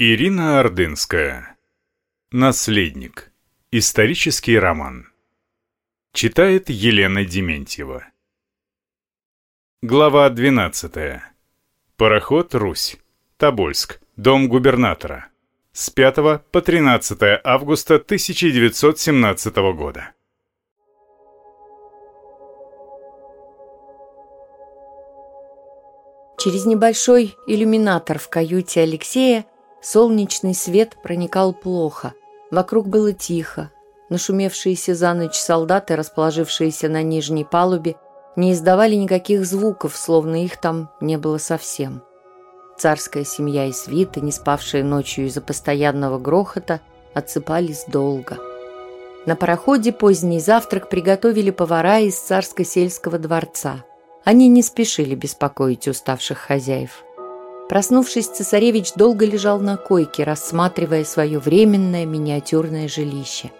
Ирина Ордынская. Наследник. Исторический роман. Читает Елена Дементьева. Глава 12. Пароход «Русь». Тобольск. Дом губернатора. С 5 по 13 августа 1917 года. Через небольшой иллюминатор в каюте Алексея Солнечный свет проникал плохо. Вокруг было тихо. Нашумевшиеся за ночь солдаты, расположившиеся на нижней палубе, не издавали никаких звуков, словно их там не было совсем. Царская семья и свита, не спавшие ночью из-за постоянного грохота, отсыпались долго. На пароходе поздний завтрак приготовили повара из царско-сельского дворца. Они не спешили беспокоить уставших хозяев. Проснувшись, цесаревич долго лежал на койке, рассматривая свое временное миниатюрное жилище.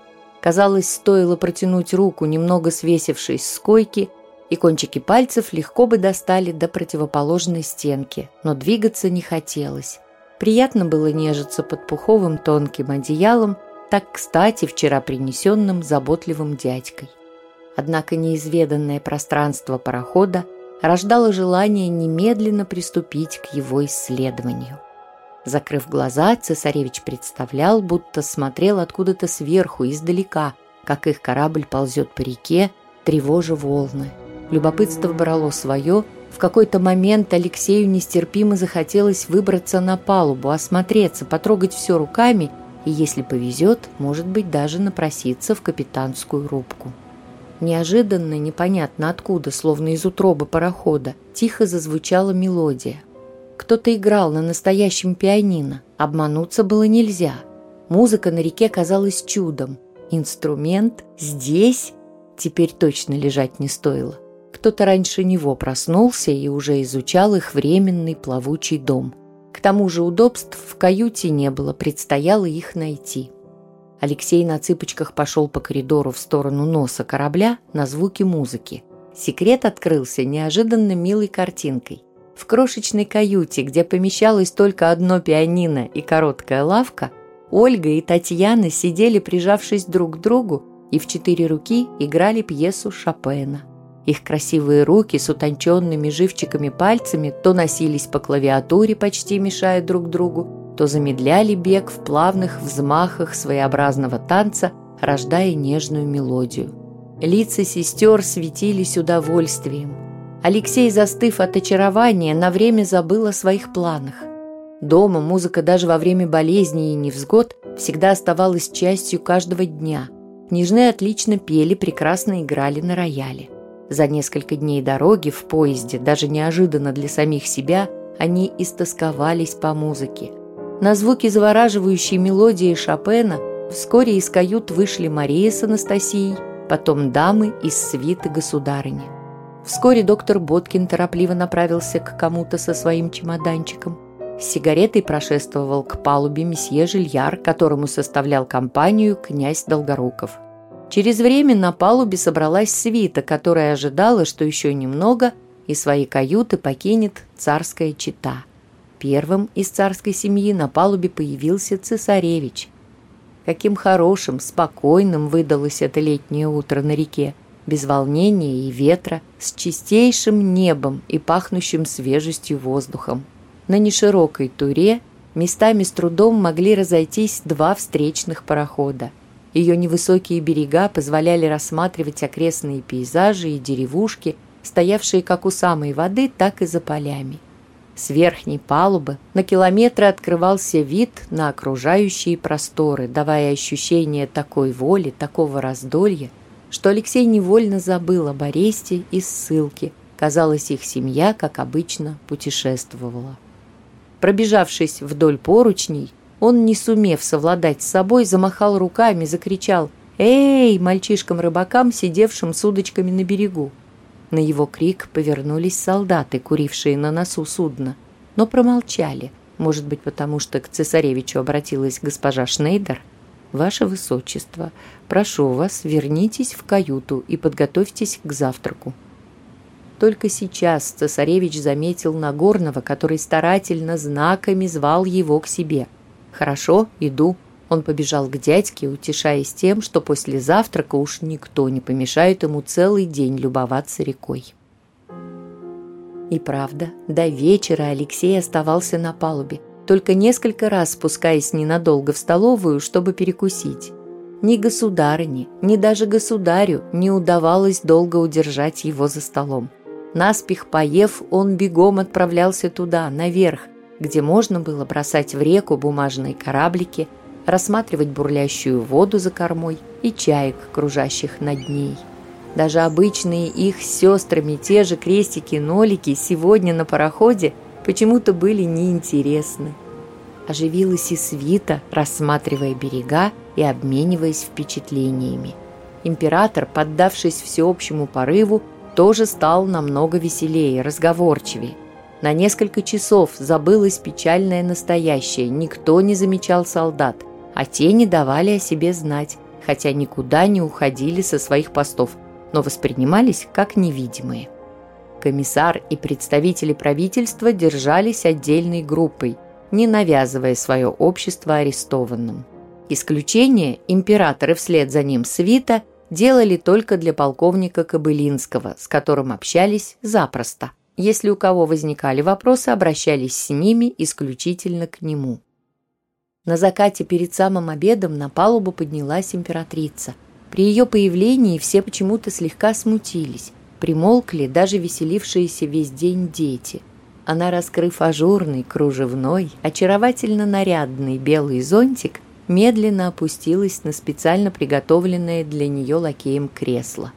Казалось, стоило протянуть руку, немного свесившись с койки, и кончики пальцев легко бы достали до противоположной стенки, но двигаться не хотелось. Приятно было нежиться под пуховым тонким одеялом, так кстати вчера принесенным заботливым дядькой. Однако неизведанное пространство парохода – рождало желание немедленно приступить к его исследованию. Закрыв глаза, цесаревич представлял, будто смотрел откуда-то сверху, издалека, как их корабль ползет по реке, тревожа волны. Любопытство брало свое. В какой-то момент Алексею нестерпимо захотелось выбраться на палубу, осмотреться, потрогать все руками и, если повезет, может быть, даже напроситься в капитанскую рубку. Неожиданно, непонятно откуда, словно из утробы парохода, тихо зазвучала мелодия. Кто-то играл на настоящем пианино. Обмануться было нельзя. Музыка на реке казалась чудом. Инструмент здесь теперь точно лежать не стоило. Кто-то раньше него проснулся и уже изучал их временный плавучий дом. К тому же удобств в каюте не было, предстояло их найти. Алексей на цыпочках пошел по коридору в сторону носа корабля на звуки музыки. Секрет открылся неожиданно милой картинкой. В крошечной каюте, где помещалось только одно пианино и короткая лавка, Ольга и Татьяна сидели, прижавшись друг к другу, и в четыре руки играли пьесу Шопена. Их красивые руки с утонченными живчиками пальцами то носились по клавиатуре, почти мешая друг другу, то замедляли бег в плавных взмахах своеобразного танца, рождая нежную мелодию. Лица сестер светились удовольствием. Алексей, застыв от очарования, на время забыл о своих планах. Дома музыка даже во время болезни и невзгод всегда оставалась частью каждого дня. Княжны отлично пели, прекрасно играли на рояле. За несколько дней дороги в поезде, даже неожиданно для самих себя, они истосковались по музыке. На звуки завораживающей мелодии Шопена вскоре из кают вышли Мария с Анастасией, потом дамы из свиты государыни. Вскоре доктор Боткин торопливо направился к кому-то со своим чемоданчиком. С сигаретой прошествовал к палубе месье Жильяр, которому составлял компанию князь Долгоруков. Через время на палубе собралась свита, которая ожидала, что еще немного, и свои каюты покинет царская чита. Первым из царской семьи на палубе появился цесаревич. Каким хорошим, спокойным выдалось это летнее утро на реке, без волнения и ветра, с чистейшим небом и пахнущим свежестью воздухом. На неширокой туре местами с трудом могли разойтись два встречных парохода. Ее невысокие берега позволяли рассматривать окрестные пейзажи и деревушки, стоявшие как у самой воды, так и за полями. С верхней палубы на километры открывался вид на окружающие просторы, давая ощущение такой воли, такого раздолья, что Алексей невольно забыл об аресте и ссылке. Казалось, их семья, как обычно, путешествовала. Пробежавшись вдоль поручней, он, не сумев совладать с собой, замахал руками, закричал «Эй!» мальчишкам-рыбакам, сидевшим с удочками на берегу. На его крик повернулись солдаты, курившие на носу судна, но промолчали, может быть, потому что к цесаревичу обратилась госпожа Шнейдер. «Ваше Высочество, прошу вас, вернитесь в каюту и подготовьтесь к завтраку». Только сейчас цесаревич заметил Нагорного, который старательно знаками звал его к себе. «Хорошо, иду». Он побежал к дядьке, утешаясь тем, что после завтрака уж никто не помешает ему целый день любоваться рекой. И правда, до вечера Алексей оставался на палубе, только несколько раз спускаясь ненадолго в столовую, чтобы перекусить. Ни государыне, ни даже государю не удавалось долго удержать его за столом. Наспех поев, он бегом отправлялся туда, наверх, где можно было бросать в реку бумажные кораблики, рассматривать бурлящую воду за кормой и чаек, кружащих над ней. Даже обычные их сестрами те же крестики-нолики сегодня на пароходе почему-то были неинтересны. Оживилась и свита, рассматривая берега и обмениваясь впечатлениями. Император, поддавшись всеобщему порыву, тоже стал намного веселее, разговорчивее. На несколько часов забылось печальное настоящее, никто не замечал солдат, а те не давали о себе знать, хотя никуда не уходили со своих постов, но воспринимались как невидимые. Комиссар и представители правительства держались отдельной группой, не навязывая свое общество арестованным. Исключение императоры вслед за ним свита – делали только для полковника Кобылинского, с которым общались запросто. Если у кого возникали вопросы, обращались с ними исключительно к нему. На закате перед самым обедом на палубу поднялась императрица. При ее появлении все почему-то слегка смутились, примолкли даже веселившиеся весь день дети. Она, раскрыв ажурный, кружевной, очаровательно нарядный белый зонтик, медленно опустилась на специально приготовленное для нее лакеем кресло.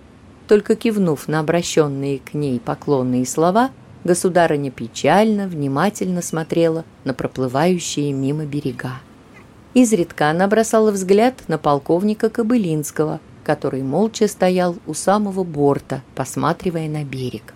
Только кивнув на обращенные к ней поклонные слова, государыня печально, внимательно смотрела на проплывающие мимо берега. Изредка она бросала взгляд на полковника Кобылинского, который молча стоял у самого борта, посматривая на берег.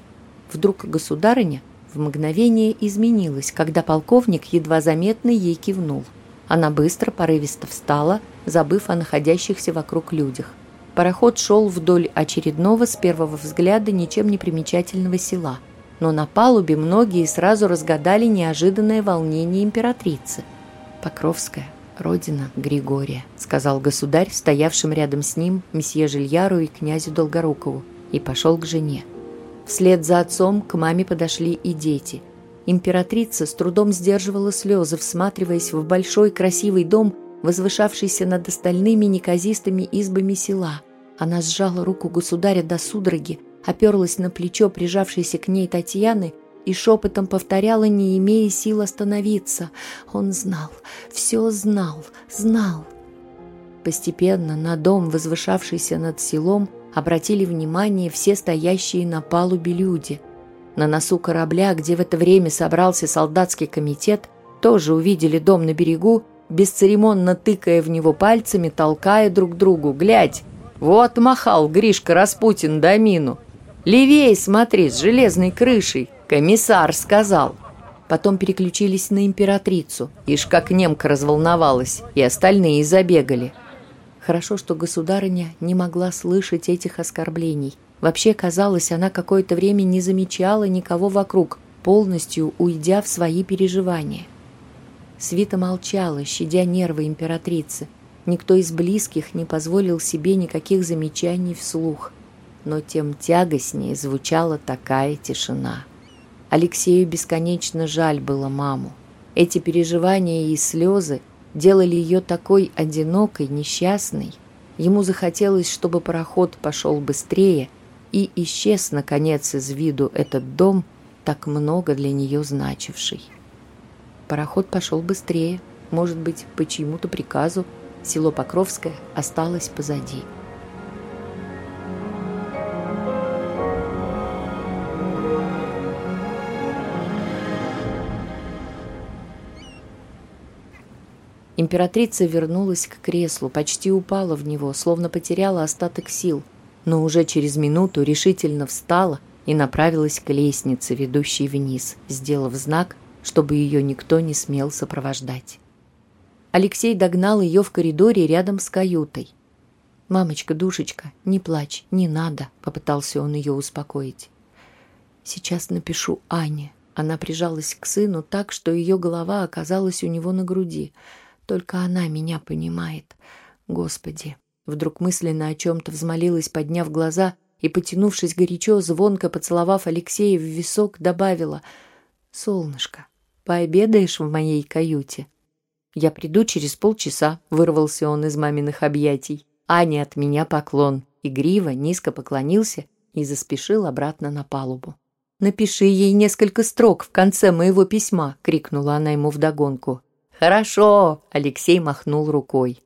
Вдруг государыня в мгновение изменилась, когда полковник едва заметно ей кивнул. Она быстро, порывисто встала, забыв о находящихся вокруг людях. Пароход шел вдоль очередного с первого взгляда ничем не примечательного села. Но на палубе многие сразу разгадали неожиданное волнение императрицы. «Покровская, родина Григория», — сказал государь, стоявшим рядом с ним, месье Жильяру и князю Долгорукову, и пошел к жене. Вслед за отцом к маме подошли и дети — Императрица с трудом сдерживала слезы, всматриваясь в большой красивый дом, возвышавшийся над остальными неказистыми избами села. Она сжала руку государя до судороги, оперлась на плечо прижавшейся к ней Татьяны и шепотом повторяла, не имея сил остановиться. Он знал, все знал, знал. Постепенно на дом, возвышавшийся над селом, обратили внимание все стоящие на палубе люди – на носу корабля, где в это время собрался солдатский комитет, тоже увидели дом на берегу, бесцеремонно тыкая в него пальцами, толкая друг другу. «Глядь, вот махал Гришка Распутин домину. Левей смотри, с железной крышей. Комиссар сказал». Потом переключились на императрицу. Ишь, как немка разволновалась, и остальные забегали. Хорошо, что государыня не могла слышать этих оскорблений. Вообще, казалось, она какое-то время не замечала никого вокруг, полностью уйдя в свои переживания. Свита молчала, щадя нервы императрицы. Никто из близких не позволил себе никаких замечаний вслух. Но тем тягостнее звучала такая тишина. Алексею бесконечно жаль было маму. Эти переживания и слезы делали ее такой одинокой, несчастной. Ему захотелось, чтобы пароход пошел быстрее, и исчез, наконец, из виду этот дом, так много для нее значивший. Пароход пошел быстрее, может быть, по чьему-то приказу, село Покровское осталось позади. Императрица вернулась к креслу, почти упала в него, словно потеряла остаток сил – но уже через минуту решительно встала и направилась к лестнице, ведущей вниз, сделав знак, чтобы ее никто не смел сопровождать. Алексей догнал ее в коридоре рядом с каютой. «Мамочка, душечка, не плачь, не надо», — попытался он ее успокоить. «Сейчас напишу Ане». Она прижалась к сыну так, что ее голова оказалась у него на груди. Только она меня понимает. Господи!» Вдруг мысленно о чем-то взмолилась, подняв глаза и, потянувшись горячо, звонко поцеловав Алексея в висок, добавила «Солнышко, пообедаешь в моей каюте?» «Я приду через полчаса», — вырвался он из маминых объятий. Аня от меня поклон. Игриво, низко поклонился и заспешил обратно на палубу. «Напиши ей несколько строк в конце моего письма», — крикнула она ему вдогонку. «Хорошо!» — Алексей махнул рукой.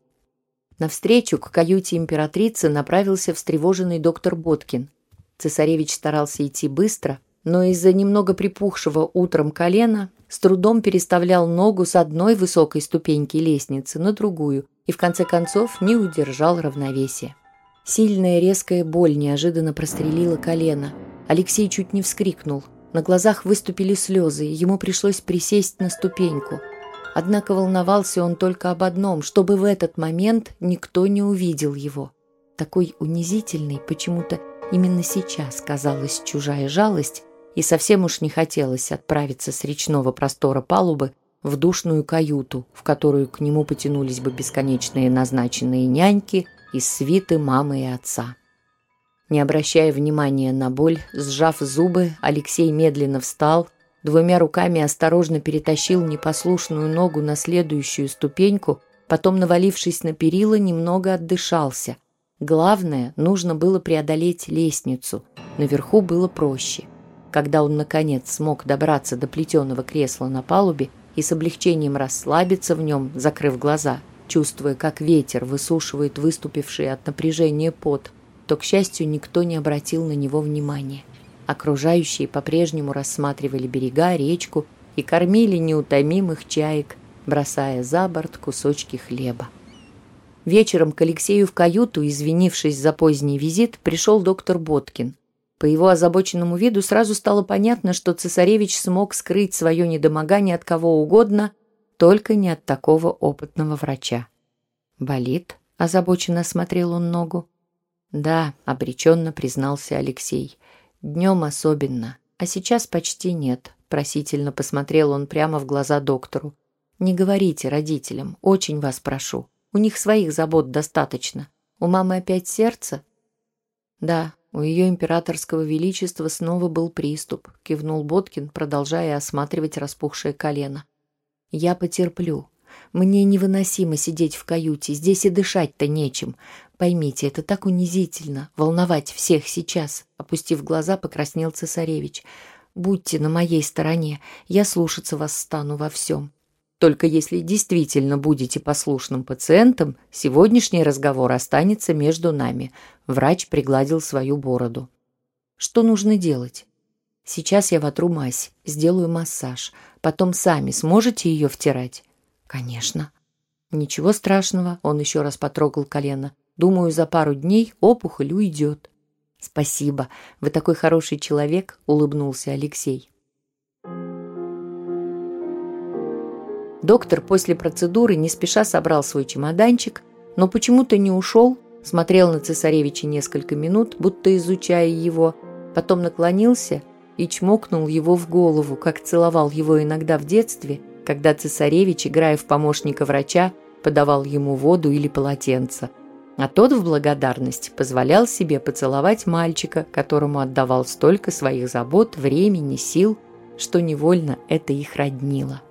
Навстречу к каюте императрицы направился встревоженный доктор Боткин. Цесаревич старался идти быстро, но из-за немного припухшего утром колена с трудом переставлял ногу с одной высокой ступеньки лестницы на другую и в конце концов не удержал равновесия. Сильная резкая боль неожиданно прострелила колено. Алексей чуть не вскрикнул. На глазах выступили слезы, и ему пришлось присесть на ступеньку – Однако волновался он только об одном, чтобы в этот момент никто не увидел его. Такой унизительной почему-то именно сейчас казалась чужая жалость, и совсем уж не хотелось отправиться с речного простора палубы в душную каюту, в которую к нему потянулись бы бесконечные назначенные няньки из свиты мамы и отца. Не обращая внимания на боль, сжав зубы, Алексей медленно встал – Двумя руками осторожно перетащил непослушную ногу на следующую ступеньку, потом, навалившись на перила, немного отдышался. Главное, нужно было преодолеть лестницу. Наверху было проще. Когда он, наконец, смог добраться до плетеного кресла на палубе и с облегчением расслабиться в нем, закрыв глаза, чувствуя, как ветер высушивает выступивший от напряжения пот, то, к счастью, никто не обратил на него внимания. Окружающие по-прежнему рассматривали берега, речку и кормили неутомимых чаек, бросая за борт кусочки хлеба. Вечером к Алексею в каюту, извинившись за поздний визит, пришел доктор Боткин. По его озабоченному виду сразу стало понятно, что цесаревич смог скрыть свое недомогание от кого угодно, только не от такого опытного врача. «Болит?» – озабоченно осмотрел он ногу. «Да», – обреченно признался Алексей – Днем особенно, а сейчас почти нет. Просительно посмотрел он прямо в глаза доктору. Не говорите родителям, очень вас прошу. У них своих забот достаточно. У мамы опять сердце? Да, у ее императорского величества снова был приступ, кивнул Боткин, продолжая осматривать распухшее колено. Я потерплю. Мне невыносимо сидеть в каюте, здесь и дышать-то нечем. Поймите, это так унизительно, волновать всех сейчас. Опустив глаза, покраснел цесаревич. Будьте на моей стороне, я слушаться вас стану во всем. Только если действительно будете послушным пациентом, сегодняшний разговор останется между нами. Врач пригладил свою бороду. Что нужно делать? Сейчас я вотру мазь, сделаю массаж. Потом сами сможете ее втирать? Конечно. Ничего страшного, он еще раз потрогал колено. Думаю, за пару дней опухоль уйдет. Спасибо, вы такой хороший человек, улыбнулся Алексей. Доктор после процедуры не спеша собрал свой чемоданчик, но почему-то не ушел, смотрел на цесаревича несколько минут, будто изучая его, потом наклонился и чмокнул его в голову, как целовал его иногда в детстве, когда цесаревич, играя в помощника врача, подавал ему воду или полотенце. А тот в благодарность позволял себе поцеловать мальчика, которому отдавал столько своих забот, времени, сил, что невольно это их роднило.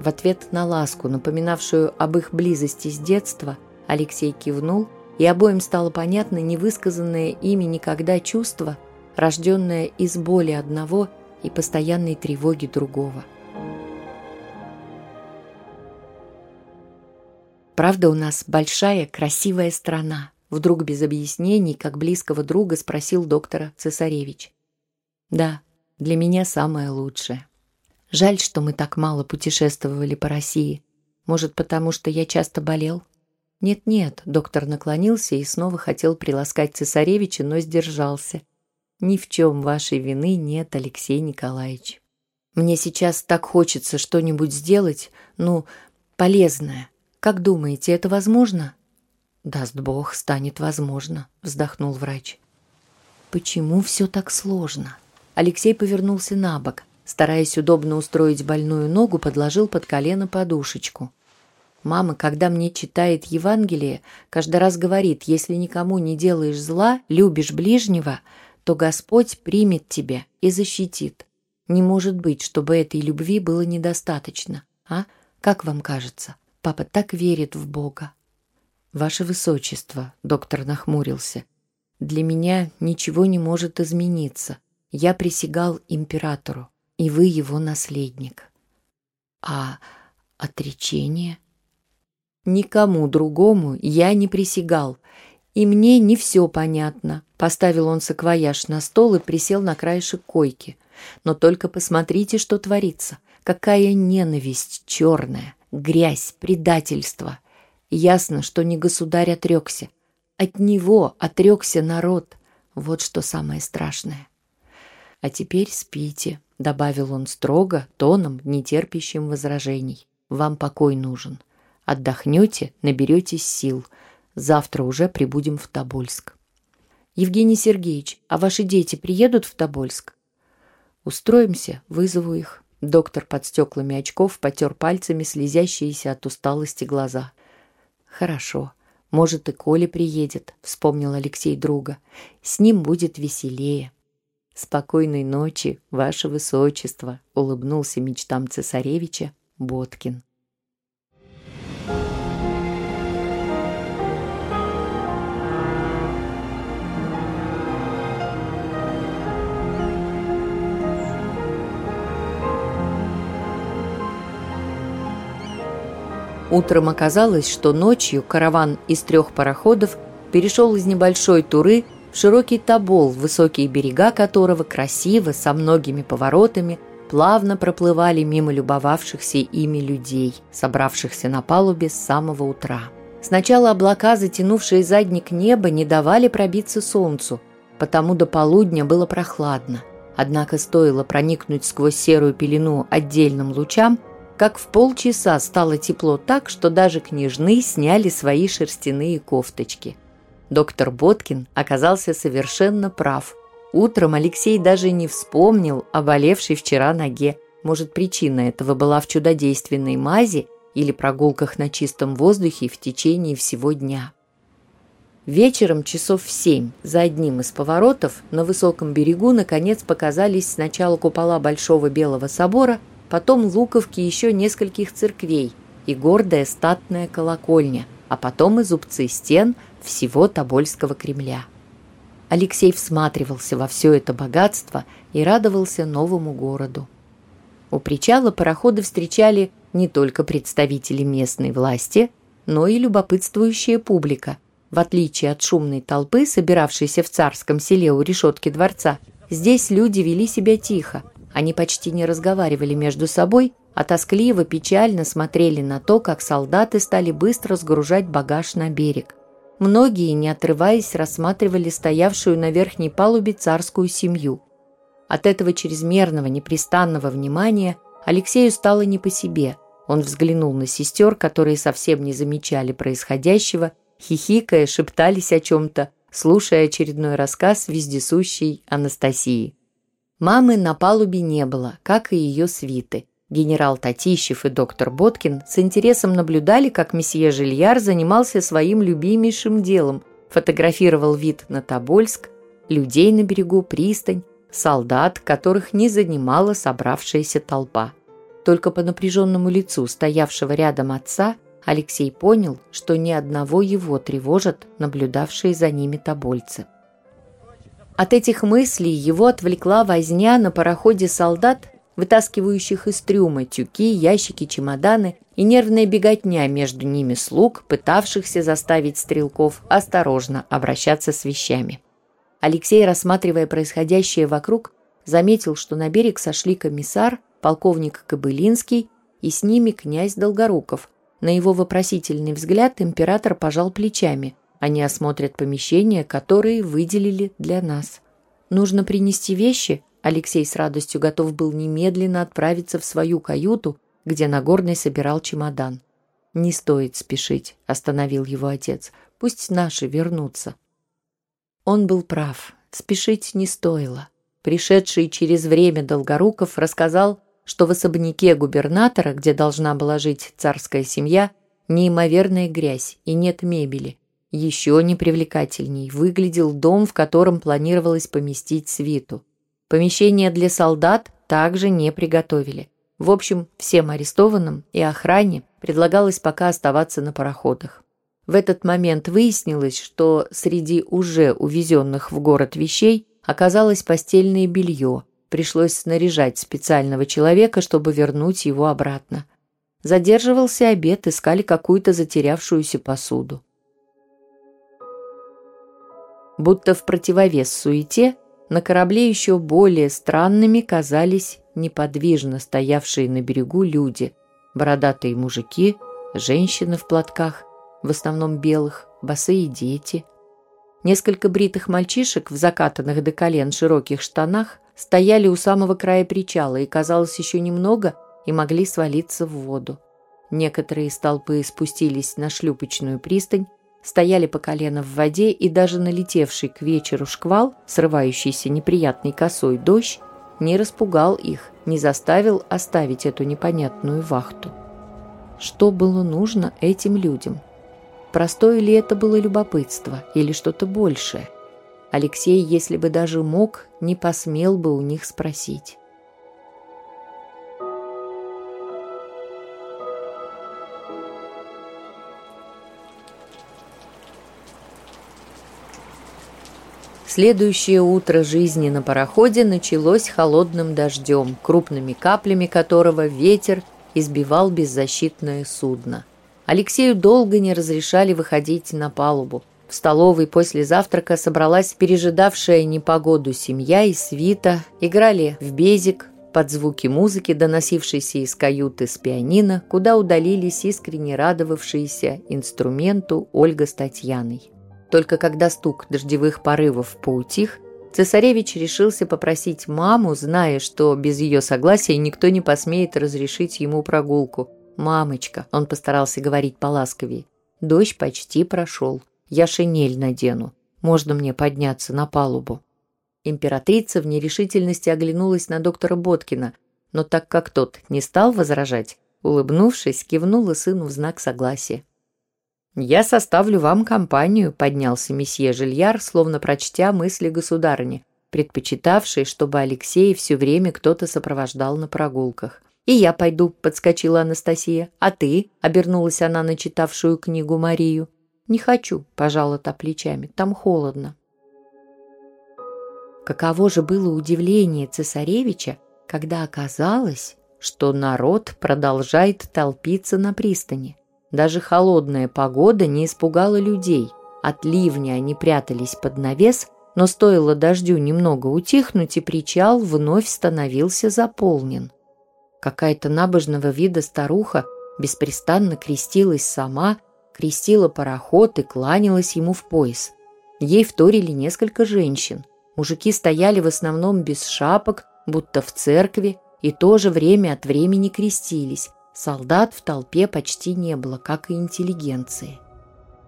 В ответ на ласку, напоминавшую об их близости с детства, Алексей кивнул, и обоим стало понятно невысказанное ими никогда чувство, рожденное из боли одного и постоянной тревоги другого – Правда, у нас большая, красивая страна. Вдруг без объяснений, как близкого друга, спросил доктора Цесаревич. Да, для меня самое лучшее. Жаль, что мы так мало путешествовали по России. Может, потому что я часто болел? Нет-нет, доктор наклонился и снова хотел приласкать цесаревича, но сдержался. Ни в чем вашей вины нет, Алексей Николаевич. Мне сейчас так хочется что-нибудь сделать, ну, полезное, как думаете, это возможно? Даст Бог, станет возможно, вздохнул врач. Почему все так сложно? Алексей повернулся на бок, стараясь удобно устроить больную ногу, подложил под колено подушечку. Мама, когда мне читает Евангелие, каждый раз говорит, если никому не делаешь зла, любишь ближнего, то Господь примет тебя и защитит. Не может быть, чтобы этой любви было недостаточно. А? Как вам кажется? Папа так верит в Бога. Ваше Высочество, доктор нахмурился, для меня ничего не может измениться. Я присягал императору, и вы его наследник. А отречение? Никому другому я не присягал, и мне не все понятно. Поставил он саквояж на стол и присел на краешек койки. Но только посмотрите, что творится. Какая ненависть черная, грязь, предательство. Ясно, что не государь отрекся. От него отрекся народ. Вот что самое страшное. «А теперь спите», — добавил он строго, тоном, нетерпящим возражений. «Вам покой нужен. Отдохнете, наберетесь сил. Завтра уже прибудем в Тобольск». «Евгений Сергеевич, а ваши дети приедут в Тобольск?» «Устроимся, вызову их». Доктор под стеклами очков потер пальцами слезящиеся от усталости глаза. «Хорошо. Может, и Коля приедет», — вспомнил Алексей друга. «С ним будет веселее». «Спокойной ночи, ваше высочество», — улыбнулся мечтам цесаревича Боткин. Утром оказалось, что ночью караван из трех пароходов перешел из небольшой туры в широкий Тобол, высокие берега которого красиво, со многими поворотами, плавно проплывали мимо любовавшихся ими людей, собравшихся на палубе с самого утра. Сначала облака, затянувшие задник неба, не давали пробиться солнцу, потому до полудня было прохладно. Однако стоило проникнуть сквозь серую пелену отдельным лучам – как в полчаса стало тепло так, что даже княжны сняли свои шерстяные кофточки. Доктор Боткин оказался совершенно прав. Утром Алексей даже не вспомнил о болевшей вчера ноге. Может, причина этого была в чудодейственной мази или прогулках на чистом воздухе в течение всего дня. Вечером часов в семь за одним из поворотов на высоком берегу наконец показались сначала купола Большого Белого собора – потом луковки еще нескольких церквей и гордая статная колокольня, а потом и зубцы стен всего Тобольского Кремля. Алексей всматривался во все это богатство и радовался новому городу. У причала пароходы встречали не только представители местной власти, но и любопытствующая публика. В отличие от шумной толпы, собиравшейся в царском селе у решетки дворца, здесь люди вели себя тихо, они почти не разговаривали между собой, а тоскливо, печально смотрели на то, как солдаты стали быстро сгружать багаж на берег. Многие, не отрываясь, рассматривали стоявшую на верхней палубе царскую семью. От этого чрезмерного, непрестанного внимания Алексею стало не по себе. Он взглянул на сестер, которые совсем не замечали происходящего, хихикая, шептались о чем-то, слушая очередной рассказ вездесущей Анастасии. Мамы на палубе не было, как и ее свиты. Генерал Татищев и доктор Боткин с интересом наблюдали, как месье Жильяр занимался своим любимейшим делом, фотографировал вид на Тобольск, людей на берегу, пристань, солдат, которых не занимала собравшаяся толпа. Только по напряженному лицу стоявшего рядом отца Алексей понял, что ни одного его тревожат наблюдавшие за ними тобольцы. От этих мыслей его отвлекла возня на пароходе солдат, вытаскивающих из трюма тюки, ящики, чемоданы и нервная беготня между ними слуг, пытавшихся заставить стрелков осторожно обращаться с вещами. Алексей, рассматривая происходящее вокруг, заметил, что на берег сошли комиссар, полковник Кобылинский и с ними князь Долгоруков. На его вопросительный взгляд император пожал плечами – они осмотрят помещения, которые выделили для нас. Нужно принести вещи. Алексей с радостью готов был немедленно отправиться в свою каюту, где Нагорный собирал чемодан. «Не стоит спешить», — остановил его отец. «Пусть наши вернутся». Он был прав. Спешить не стоило. Пришедший через время Долгоруков рассказал, что в особняке губернатора, где должна была жить царская семья, неимоверная грязь и нет мебели. Еще непривлекательней выглядел дом, в котором планировалось поместить свиту. Помещение для солдат также не приготовили. В общем, всем арестованным и охране предлагалось пока оставаться на пароходах. В этот момент выяснилось, что среди уже увезенных в город вещей оказалось постельное белье. Пришлось снаряжать специального человека, чтобы вернуть его обратно. Задерживался обед, искали какую-то затерявшуюся посуду. Будто в противовес суете, на корабле еще более странными казались неподвижно стоявшие на берегу люди, бородатые мужики, женщины в платках, в основном белых, босые дети. Несколько бритых мальчишек в закатанных до колен широких штанах стояли у самого края причала и, казалось, еще немного и могли свалиться в воду. Некоторые из толпы спустились на шлюпочную пристань, стояли по колено в воде, и даже налетевший к вечеру шквал, срывающийся неприятной косой дождь, не распугал их, не заставил оставить эту непонятную вахту. Что было нужно этим людям? Простое ли это было любопытство или что-то большее? Алексей, если бы даже мог, не посмел бы у них спросить. Следующее утро жизни на пароходе началось холодным дождем, крупными каплями которого ветер избивал беззащитное судно. Алексею долго не разрешали выходить на палубу. В столовой после завтрака собралась пережидавшая непогоду семья и свита, играли в безик, под звуки музыки, доносившейся из каюты с пианино, куда удалились искренне радовавшиеся инструменту Ольга с Татьяной. Только когда стук дождевых порывов поутих, цесаревич решился попросить маму, зная, что без ее согласия никто не посмеет разрешить ему прогулку. «Мамочка», — он постарался говорить поласковее, — «дождь почти прошел. Я шинель надену. Можно мне подняться на палубу?» Императрица в нерешительности оглянулась на доктора Боткина, но так как тот не стал возражать, улыбнувшись, кивнула сыну в знак согласия. «Я составлю вам компанию», — поднялся месье Жильяр, словно прочтя мысли государыни, предпочитавшей, чтобы Алексея все время кто-то сопровождал на прогулках. «И я пойду», — подскочила Анастасия. «А ты?» — обернулась она на читавшую книгу Марию. «Не хочу», — пожала та плечами. «Там холодно». Каково же было удивление цесаревича, когда оказалось, что народ продолжает толпиться на пристани. Даже холодная погода не испугала людей. От ливня они прятались под навес, но стоило дождю немного утихнуть, и причал вновь становился заполнен. Какая-то набожного вида старуха беспрестанно крестилась сама, крестила пароход и кланялась ему в пояс. Ей вторили несколько женщин. Мужики стояли в основном без шапок, будто в церкви, и тоже время от времени крестились, Солдат в толпе почти не было, как и интеллигенции.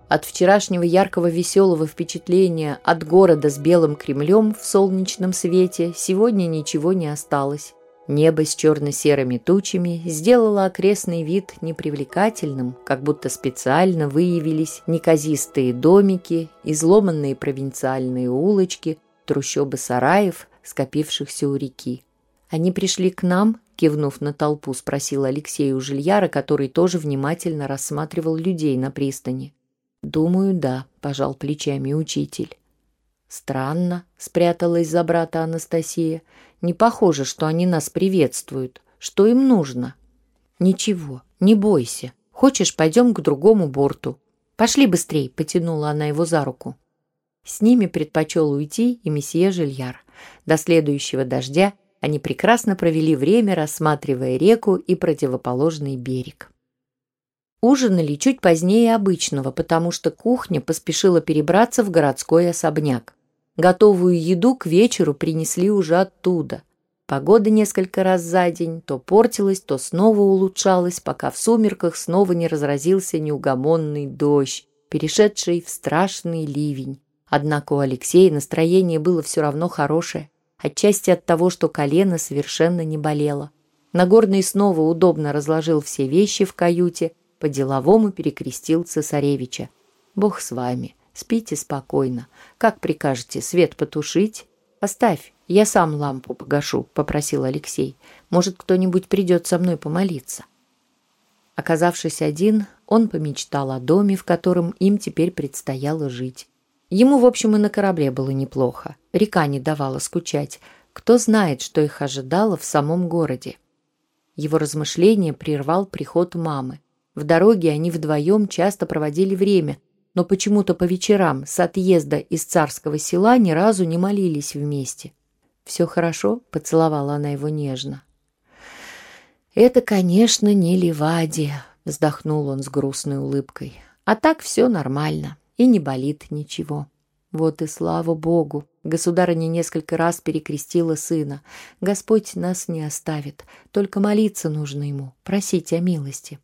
От вчерашнего яркого веселого впечатления от города с белым Кремлем в солнечном свете сегодня ничего не осталось. Небо с черно-серыми тучами сделало окрестный вид непривлекательным, как будто специально выявились неказистые домики, изломанные провинциальные улочки, трущобы сараев, скопившихся у реки. Они пришли к нам, кивнув на толпу, спросил Алексей у Жильяра, который тоже внимательно рассматривал людей на пристани. «Думаю, да», – пожал плечами учитель. «Странно», – спряталась за брата Анастасия. «Не похоже, что они нас приветствуют. Что им нужно?» «Ничего, не бойся. Хочешь, пойдем к другому борту?» «Пошли быстрей», – потянула она его за руку. С ними предпочел уйти и месье Жильяр. До следующего дождя они прекрасно провели время, рассматривая реку и противоположный берег. Ужинали чуть позднее обычного, потому что кухня поспешила перебраться в городской особняк. Готовую еду к вечеру принесли уже оттуда. Погода несколько раз за день то портилась, то снова улучшалась, пока в сумерках снова не разразился неугомонный дождь, перешедший в страшный ливень. Однако у Алексея настроение было все равно хорошее отчасти от того, что колено совершенно не болело. Нагорный снова удобно разложил все вещи в каюте, по-деловому перекрестил цесаревича. «Бог с вами, спите спокойно. Как прикажете, свет потушить?» «Оставь, я сам лампу погашу», — попросил Алексей. «Может, кто-нибудь придет со мной помолиться». Оказавшись один, он помечтал о доме, в котором им теперь предстояло жить. Ему, в общем, и на корабле было неплохо. Река не давала скучать. Кто знает, что их ожидало в самом городе. Его размышления прервал приход мамы. В дороге они вдвоем часто проводили время, но почему-то по вечерам с отъезда из царского села ни разу не молились вместе. «Все хорошо?» — поцеловала она его нежно. «Это, конечно, не Ливадия», — вздохнул он с грустной улыбкой. «А так все нормально, и не болит ничего». Вот и слава Богу! Государыня несколько раз перекрестила сына. Господь нас не оставит, только молиться нужно ему, просить о милости.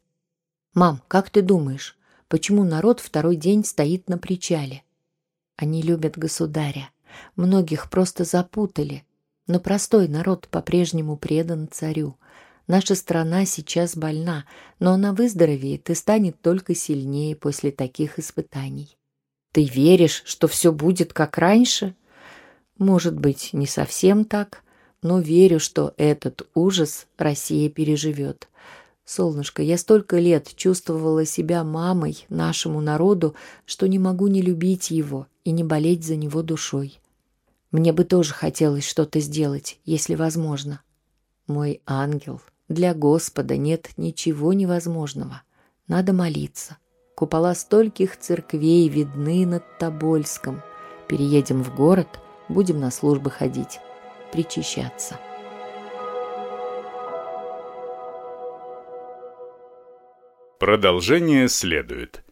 «Мам, как ты думаешь, почему народ второй день стоит на причале?» Они любят государя. Многих просто запутали. Но простой народ по-прежнему предан царю. Наша страна сейчас больна, но она выздоровеет и станет только сильнее после таких испытаний. Ты веришь, что все будет как раньше? Может быть, не совсем так, но верю, что этот ужас Россия переживет. Солнышко, я столько лет чувствовала себя мамой нашему народу, что не могу не любить его и не болеть за него душой. Мне бы тоже хотелось что-то сделать, если возможно. Мой ангел, для Господа нет ничего невозможного. Надо молиться. Купола стольких церквей видны над Тобольском. Переедем в город, будем на службы ходить, причащаться. Продолжение следует.